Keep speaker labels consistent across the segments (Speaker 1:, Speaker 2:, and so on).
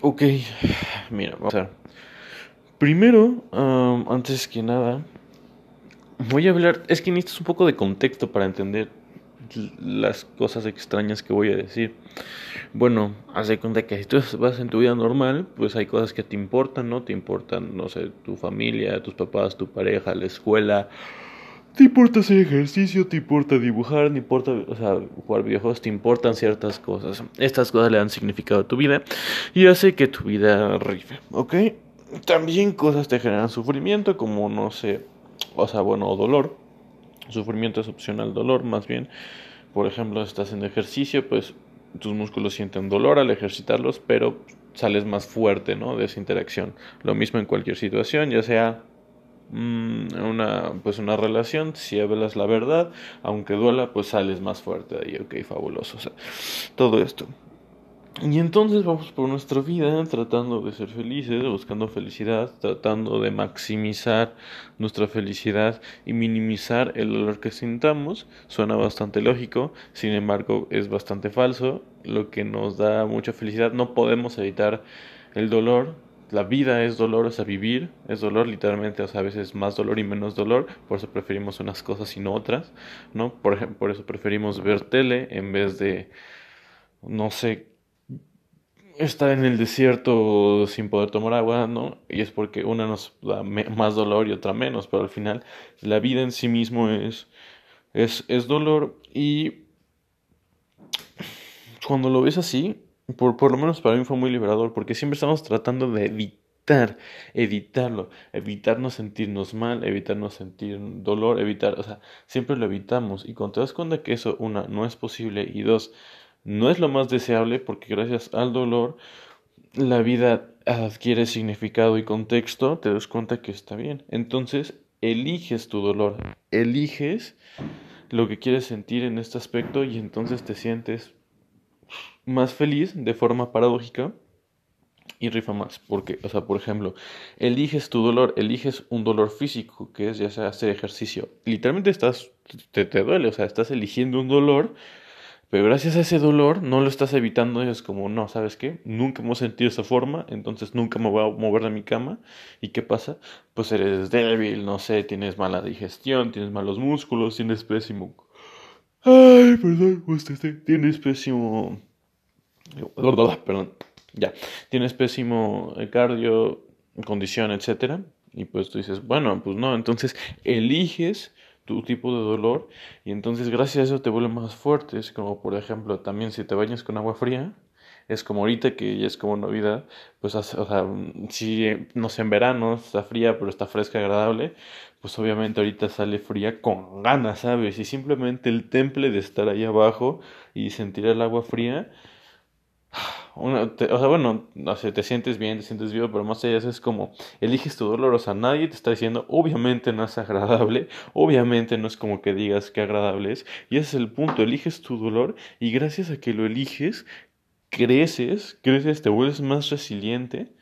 Speaker 1: Ok, mira, vamos a ver. Primero, antes que nada, voy a hablar, es que necesitas un poco de contexto para entender las cosas extrañas que voy a decir. Bueno, haz de cuenta que si tú vas en tu vida normal, pues hay cosas que te importan, ¿no? Te importan, no sé, tu familia, tus papás, tu pareja, la escuela. Te importa hacer ejercicio, te importa dibujar, te importa, o sea, jugar videojuegos, te importan ciertas cosas. Estas cosas le dan significado a tu vida y hace que tu vida rife, ¿ok? También cosas te generan sufrimiento, como, no sé, o sea, bueno, dolor Sufrimiento es opcional, dolor más bien. Por ejemplo, estás en ejercicio, pues tus músculos sienten dolor al ejercitarlos, pero sales más fuerte, ¿no? De esa interacción. Lo mismo en cualquier situación, ya sea una, pues una relación, si hablas la verdad, aunque duela, pues sales más fuerte de ahí, ok, fabuloso. O sea, todo esto. Y entonces vamos por nuestra vida tratando de ser felices, buscando felicidad, tratando de maximizar nuestra felicidad y minimizar el dolor que sintamos. Suena bastante lógico, sin embargo es bastante falso. Lo que nos da mucha felicidad, no podemos evitar el dolor. La vida es dolor, o sea, vivir es dolor, literalmente, o sea, a veces más dolor y menos dolor, por eso preferimos unas cosas y no otras, ¿no? Por, ejemplo, por eso preferimos ver tele en vez de, no sé, estar en el desierto sin poder tomar agua, ¿no? Y es porque una nos da más dolor y otra menos, pero al final la vida en sí mismo es, es, es dolor y cuando lo ves así, por, por lo menos para mí fue muy liberador, porque siempre estamos tratando de evitar, evitarlo, evitarnos sentirnos mal, evitarnos sentir dolor, evitar, o sea, siempre lo evitamos y cuando te das cuenta que eso, una, no es posible y dos, no es lo más deseable porque gracias al dolor la vida adquiere significado y contexto, te das cuenta que está bien. Entonces, eliges tu dolor, eliges lo que quieres sentir en este aspecto y entonces te sientes más feliz de forma paradójica y rifa más. Porque, o sea, por ejemplo, eliges tu dolor, eliges un dolor físico, que es ya sea hacer ejercicio. Literalmente estás, te, te duele, o sea, estás eligiendo un dolor pero gracias a ese dolor no lo estás evitando es como, no, ¿sabes qué? Nunca hemos sentido esa forma, entonces nunca me voy a mover de mi cama. ¿Y qué pasa? Pues eres débil, no sé, tienes mala digestión, tienes malos músculos, tienes pésimo... Ay, perdón, este, tienes pésimo... Perdón, ya. Tienes pésimo cardio, condición, etcétera. Y pues tú dices, bueno, pues no, entonces eliges tu tipo de dolor y entonces gracias a eso te vuelve más fuerte. Es como por ejemplo también si te bañas con agua fría, es como ahorita que ya es como Navidad, pues o sea, si no sé en verano está fría pero está fresca, agradable, pues obviamente ahorita sale fría con ganas, ¿sabes? Y simplemente el temple de estar ahí abajo y sentir el agua fría o sea, bueno, no sé, te sientes bien, te sientes vivo, pero más allá es como, eliges tu dolor, o sea, nadie te está diciendo, obviamente no es agradable, obviamente no es como que digas que agradable es, y ese es el punto, eliges tu dolor y gracias a que lo eliges, creces, creces, te vuelves más resiliente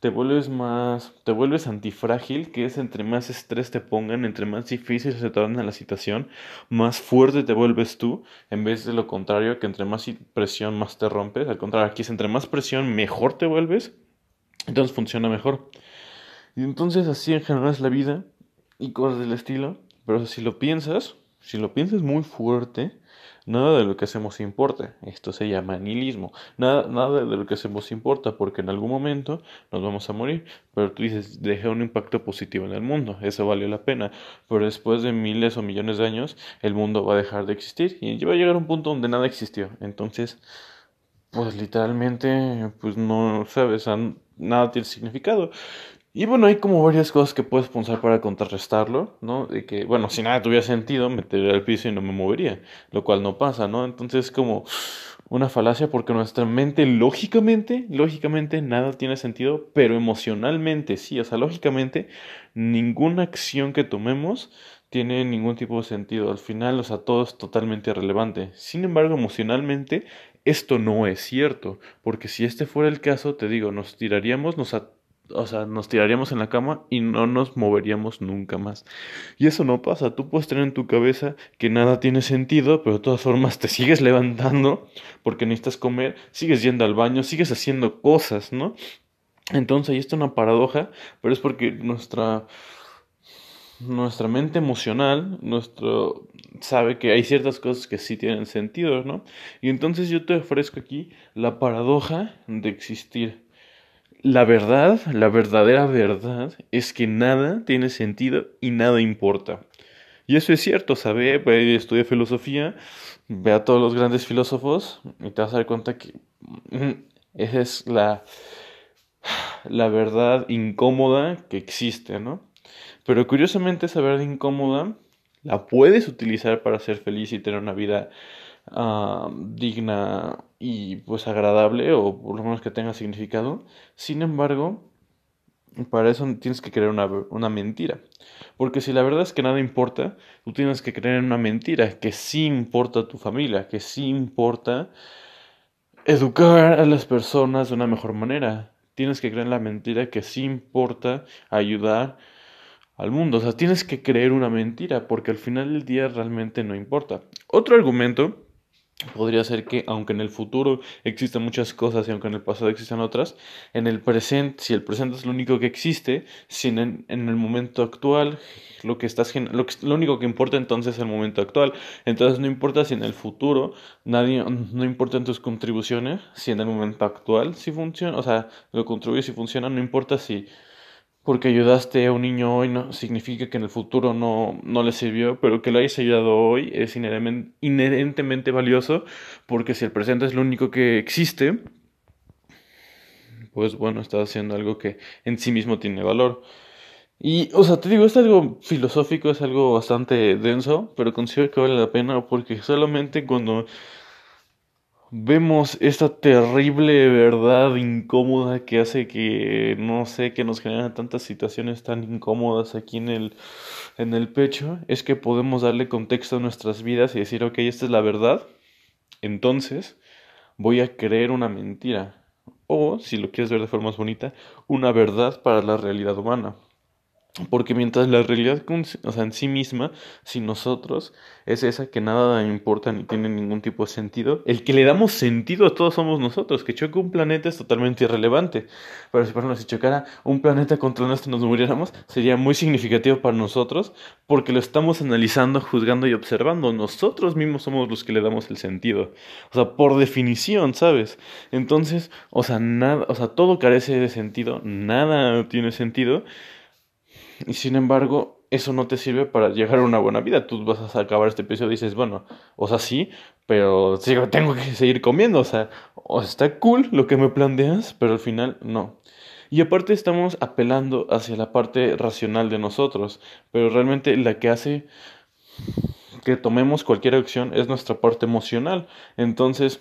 Speaker 1: te vuelves más, te vuelves antifrágil, que es entre más estrés te pongan, entre más difícil se torna la situación, más fuerte te vuelves tú, en vez de lo contrario, que entre más presión más te rompes, al contrario, aquí es entre más presión mejor te vuelves, entonces funciona mejor. Y entonces así en general es la vida y cosas del estilo, pero si lo piensas, si lo piensas muy fuerte, Nada de lo que hacemos importa. Esto se llama nihilismo. Nada, nada de lo que hacemos importa porque en algún momento nos vamos a morir. Pero tú dices, dejé un impacto positivo en el mundo. Eso valió la pena. Pero después de miles o millones de años, el mundo va a dejar de existir y va a llegar a un punto donde nada existió. Entonces, pues literalmente, pues no sabes, nada tiene significado. Y bueno, hay como varias cosas que puedes pensar para contrarrestarlo, ¿no? De que, bueno, si nada tuviera sentido, me tiraría al piso y no me movería, lo cual no pasa, ¿no? Entonces es como una falacia porque nuestra mente, lógicamente, lógicamente nada tiene sentido, pero emocionalmente sí, o sea, lógicamente ninguna acción que tomemos tiene ningún tipo de sentido. Al final, o sea, todo es totalmente irrelevante. Sin embargo, emocionalmente, esto no es cierto, porque si este fuera el caso, te digo, nos tiraríamos, nos o sea, nos tiraríamos en la cama y no nos moveríamos nunca más. Y eso no pasa, tú puedes tener en tu cabeza que nada tiene sentido, pero de todas formas te sigues levantando porque necesitas comer, sigues yendo al baño, sigues haciendo cosas, ¿no? Entonces ahí está una paradoja, pero es porque nuestra nuestra mente emocional, nuestro sabe que hay ciertas cosas que sí tienen sentido, ¿no? Y entonces yo te ofrezco aquí la paradoja de existir. La verdad, la verdadera verdad, es que nada tiene sentido y nada importa. Y eso es cierto, ¿sabe? Estudia filosofía, ve a todos los grandes filósofos y te vas a dar cuenta que mm, esa es la, la verdad incómoda que existe, ¿no? Pero curiosamente esa verdad incómoda la puedes utilizar para ser feliz y tener una vida digna y pues agradable o por lo menos que tenga significado. Sin embargo, para eso tienes que creer una, una, mentira. Porque si la verdad es que nada importa, tú tienes que creer en una mentira, que sí importa a tu familia, que sí importa educar a las personas de una mejor manera. Tienes que creer en la mentira que sí importa ayudar al mundo. O sea, tienes que creer una mentira porque al final del día realmente no importa. Otro argumento podría ser que aunque en el futuro existan muchas cosas y aunque en el pasado existan otras, en el presente, si el presente es lo único que existe, si en, el momento actual lo que estás lo, lo único que importa entonces es el momento actual, entonces no importa si en el futuro nadie no importan tus contribuciones, si en el momento actual si funciona, o sea, lo contribuyes si funciona, no importa si porque ayudaste a un niño hoy no significa que en el futuro no, no le sirvió, pero que lo hayas ayudado hoy es inherentemente valioso, porque si el presente es lo único que existe, pues bueno, estás haciendo algo que en sí mismo tiene valor. Y, o sea, te digo, es algo filosófico, es algo bastante denso, pero considero que vale la pena porque solamente cuando vemos esta terrible verdad incómoda que hace que, no sé, que nos generan tantas situaciones tan incómodas aquí en el, en el pecho, es que podemos darle contexto a nuestras vidas y decir, ok, esta es la verdad, entonces voy a creer una mentira. O, si lo quieres ver de forma más bonita, una verdad para la realidad humana. Porque mientras la realidad o sea, en sí misma, sin nosotros, es esa que nada importa ni tiene ningún tipo de sentido, el que le damos sentido a todos somos nosotros. Que choque un planeta es totalmente irrelevante. Pero si, por ejemplo, si chocara un planeta contra nuestro nos muriéramos, sería muy significativo para nosotros porque lo estamos analizando, juzgando y observando. Nosotros mismos somos los que le damos el sentido. O sea, por definición, ¿sabes? Entonces, o sea, nada, o sea, todo carece de sentido, nada tiene sentido. Y sin embargo, eso no te sirve para llegar a una buena vida. Tú vas a acabar este episodio y dices, bueno, o sea, sí, pero tengo que seguir comiendo. O sea, o está cool lo que me planteas, pero al final no. Y aparte estamos apelando hacia la parte racional de nosotros, pero realmente la que hace que tomemos cualquier acción es nuestra parte emocional. Entonces,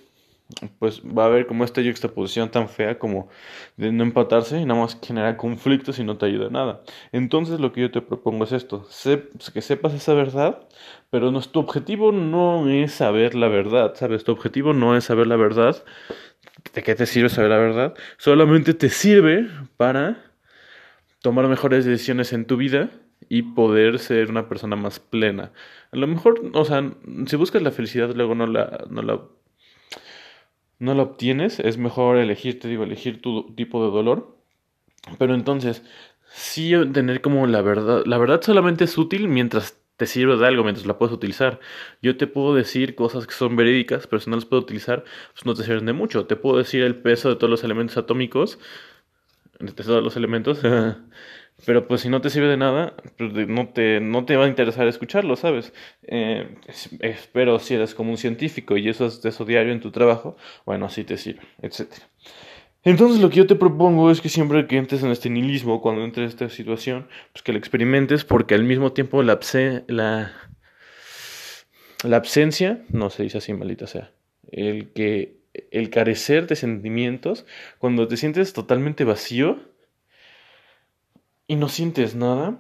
Speaker 1: pues va a haber como esta juxtaposición tan fea como de no empatarse y nada más genera conflictos y no te ayuda nada. Entonces lo que yo te propongo es esto, que sepas esa verdad, pero tu objetivo no es saber la verdad, ¿sabes? Tu objetivo no es saber la verdad. ¿De qué te sirve saber la verdad? Solamente te sirve para tomar mejores decisiones en tu vida y poder ser una persona más plena. A lo mejor, o sea, si buscas la felicidad luego no la, no la no lo obtienes, es mejor elegir, te digo, elegir tu tipo de dolor. Pero entonces, sí tener como la verdad, la verdad solamente es útil mientras te sirve de algo, mientras la puedes utilizar. Yo te puedo decir cosas que son verídicas, pero si no las puedo utilizar, pues no te sirven de mucho. Te puedo decir el peso de todos los elementos atómicos, de todos los elementos, Pero pues si no te sirve de nada, pues no te, no te va a interesar escucharlo, ¿sabes? Eh, espero si eres como un científico y eso es de eso diario en tu trabajo, bueno, así te sirve, etc. Entonces lo que yo te propongo es que siempre que entres en este nihilismo, cuando entres en esta situación, pues que lo experimentes porque al mismo tiempo la, la, la absencia, no se dice así, maldita sea, el que el carecer de sentimientos, cuando te sientes totalmente vacío, y no sientes nada,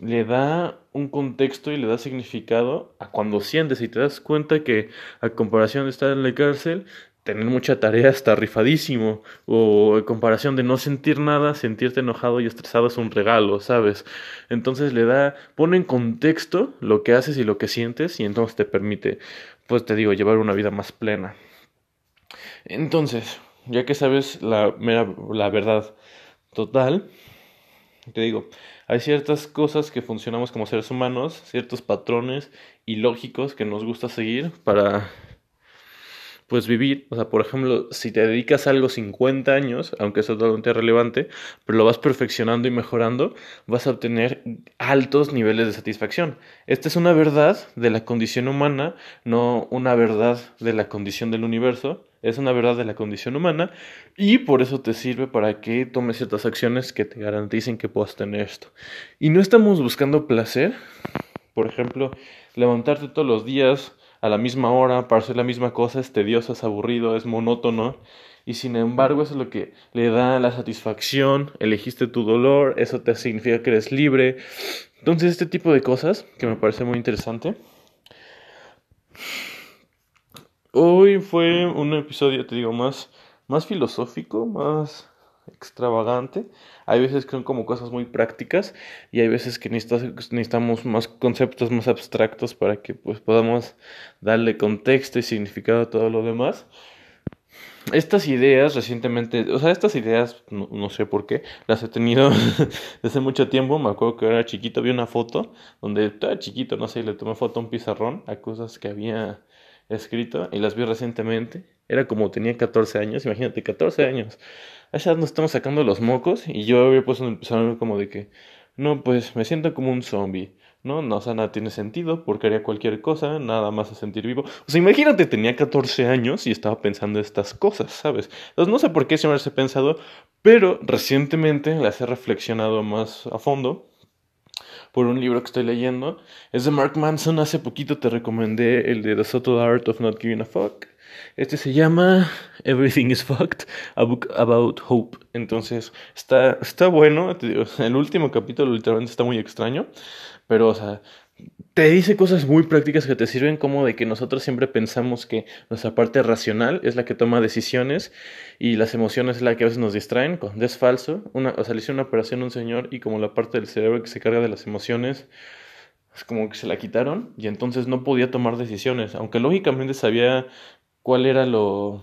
Speaker 1: le da un contexto y le da significado a cuando sientes y te das cuenta que a comparación de estar en la cárcel, tener mucha tarea está rifadísimo. O en comparación de no sentir nada, sentirte enojado y estresado es un regalo, ¿sabes? Entonces le da, pone en contexto lo que haces y lo que sientes y entonces te permite, pues te digo, llevar una vida más plena. Entonces, ya que sabes la, la verdad total, te digo, hay ciertas cosas que funcionamos como seres humanos, ciertos patrones ilógicos que nos gusta seguir para pues vivir, o sea, por ejemplo, si te dedicas a algo 50 años, aunque es totalmente relevante, pero lo vas perfeccionando y mejorando, vas a obtener altos niveles de satisfacción. Esta es una verdad de la condición humana, no una verdad de la condición del universo, es una verdad de la condición humana y por eso te sirve para que tomes ciertas acciones que te garanticen que puedas tener esto. Y no estamos buscando placer, por ejemplo, levantarte todos los días, a la misma hora para hacer la misma cosa es tedioso, es aburrido, es monótono. Y sin embargo, eso es lo que le da la satisfacción. Elegiste tu dolor, eso te significa que eres libre. Entonces, este tipo de cosas que me parece muy interesante. Hoy fue un episodio, te digo, más, más filosófico, más extravagante. Hay veces que son como cosas muy prácticas y hay veces que necesitamos más conceptos más abstractos para que pues podamos darle contexto y significado a todo lo demás. Estas ideas recientemente, o sea, estas ideas, no, sé por qué, las he tenido desde mucho tiempo. Me acuerdo que era chiquito, vi una foto donde estaba chiquito, no sé, le tomé foto a un pizarrón a cosas que había escrito y las vi recientemente. Era como tenía 14 años, imagínate, 14 años a esa nos estamos sacando los mocos y yo había puesto empezar como de que, no, pues me siento como un zombie. No, no, o sea, nada tiene sentido porque haría cualquier cosa, nada más a sentir vivo. O sea, imagínate, tenía 14 años y estaba pensando estas cosas, ¿sabes? Entonces no sé por qué siempre he pensado, pero recientemente las he reflexionado más a fondo por un libro que estoy leyendo. Es de Mark Manson, hace poquito te recomendé el de The Subtle Art of Not Giving a Fuck. Este se llama Everything is Fucked, a book about hope. Entonces, está, está bueno. el último capítulo literalmente está muy extraño. Pero, o sea, te dice cosas muy prácticas que te sirven como de que nosotros siempre pensamos que nuestra parte racional es la que toma decisiones y las emociones es la que a veces nos distraen, cuando es falso. Una, o sea, le hizo una operación a un señor y como la parte del cerebro que se carga de las emociones es como que se la quitaron y entonces no podía tomar decisiones, aunque lógicamente sabía cuál era lo...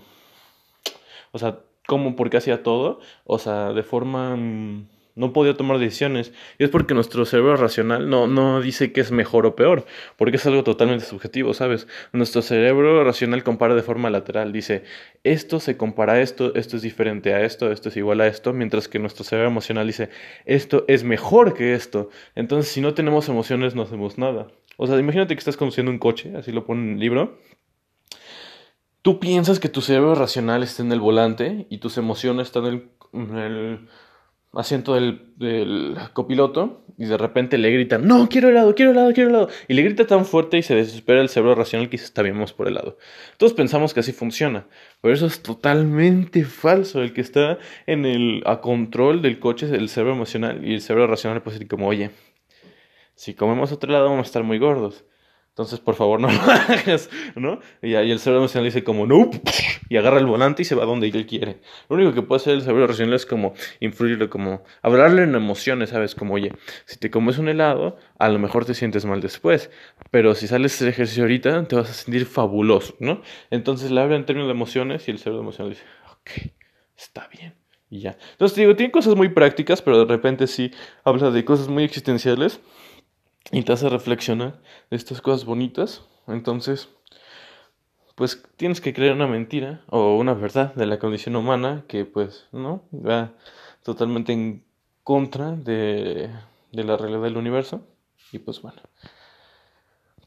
Speaker 1: O sea, cómo, por qué hacía todo. O sea, de forma... Mm, no podía tomar decisiones. Y es porque nuestro cerebro racional no, no dice que es mejor o peor, porque es algo totalmente subjetivo, ¿sabes? Nuestro cerebro racional compara de forma lateral, dice, esto se compara a esto, esto es diferente a esto, esto es igual a esto, mientras que nuestro cerebro emocional dice, esto es mejor que esto. Entonces, si no tenemos emociones, no hacemos nada. O sea, imagínate que estás conduciendo un coche, así lo pone en el libro, Tú piensas que tu cerebro racional está en el volante y tus emociones están en el, asiento del, copiloto y de repente le gritan, no, quiero helado, quiero helado, quiero helado. Y le grita tan fuerte y se desespera el cerebro racional que está vamos por helado. Todos pensamos que así funciona, pero eso es totalmente falso. El que está en el a control del coche es el cerebro emocional y el cerebro racional puede decir como, oye, si comemos otro helado vamos a estar muy gordos. Entonces, por favor, no lo hagas, ¿no? Y ahí el cerebro emocional dice como, no, y agarra el volante y se va donde él quiere. Lo único que puede hacer el cerebro racional es como influirle, como hablarle en emociones, ¿sabes? Como, oye, si te comes un helado, a lo mejor te sientes mal después, pero si sales hacer ejercicio ahorita, te vas a sentir fabuloso, ¿no? Entonces le habla en términos de emociones y el cerebro emocional dice, ok, está bien. Y ya. Entonces, digo, tiene cosas muy prácticas, pero de repente sí habla de cosas muy existenciales y te hace reflexionar de estas cosas bonitas. Entonces, pues tienes que creer una mentira o una verdad de la condición humana que pues no va totalmente en contra de, de la realidad del universo. Y pues bueno.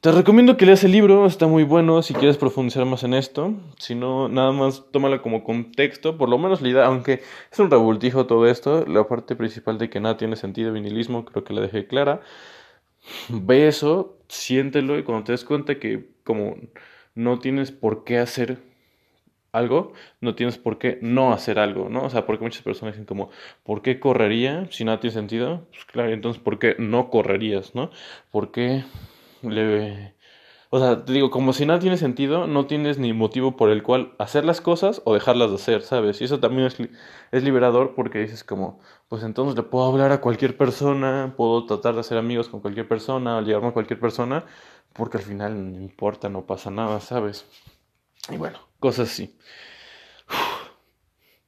Speaker 1: Te recomiendo que leas el libro, está muy bueno si quieres profundizar más en esto. Si no, nada más tómalo como contexto, por lo menos la idea, aunque es un revoltijo todo esto, la parte principal de que nada tiene sentido, vinilismo, creo que la dejé clara ve eso, siéntelo y cuando te des cuenta que como no tienes por qué hacer algo, no tienes por qué no hacer algo, ¿no? O sea, porque muchas personas dicen como, ¿por qué correría si nada tiene sentido? Pues claro, entonces, ¿por qué no correrías, no? ¿Por qué le O sea, te digo, como si nada tiene sentido, no tienes ni motivo por el cual hacer las cosas o dejarlas de hacer, ¿sabes? Y eso también es, es liberador porque dices como, pues entonces le puedo hablar a cualquier persona, puedo tratar de hacer amigos con cualquier persona, o llegarme a cualquier persona, porque al final no importa, no pasa nada, ¿sabes? Y bueno, cosas así.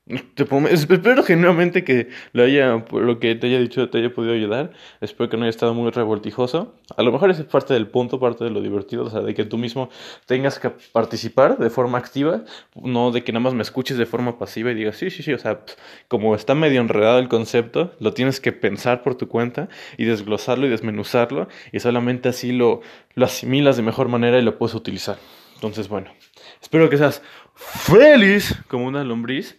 Speaker 1: Te espero genuinamente que lo haya, lo que te haya dicho te haya podido ayudar. Espero que no haya estado muy revoltijoso. A lo mejor es parte del punto, parte de lo divertido, o sea, de que tú mismo tengas que participar de forma activa, no de que nada más me escuches de forma pasiva y digas, sí, sí, sí, o sea, como está medio enredado el concepto, lo tienes que pensar por tu cuenta y desglosarlo y desmenuzarlo y solamente así lo, lo asimilas de mejor manera y lo puedes utilizar. Entonces, bueno, espero que seas feliz como una lombriz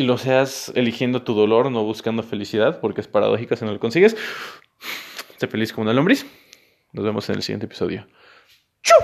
Speaker 1: y lo seas eligiendo tu dolor, no buscando felicidad, porque es paradójico si no lo consigues. Sé feliz como una lombriz. Nos vemos en el siguiente episodio. ¡Chu!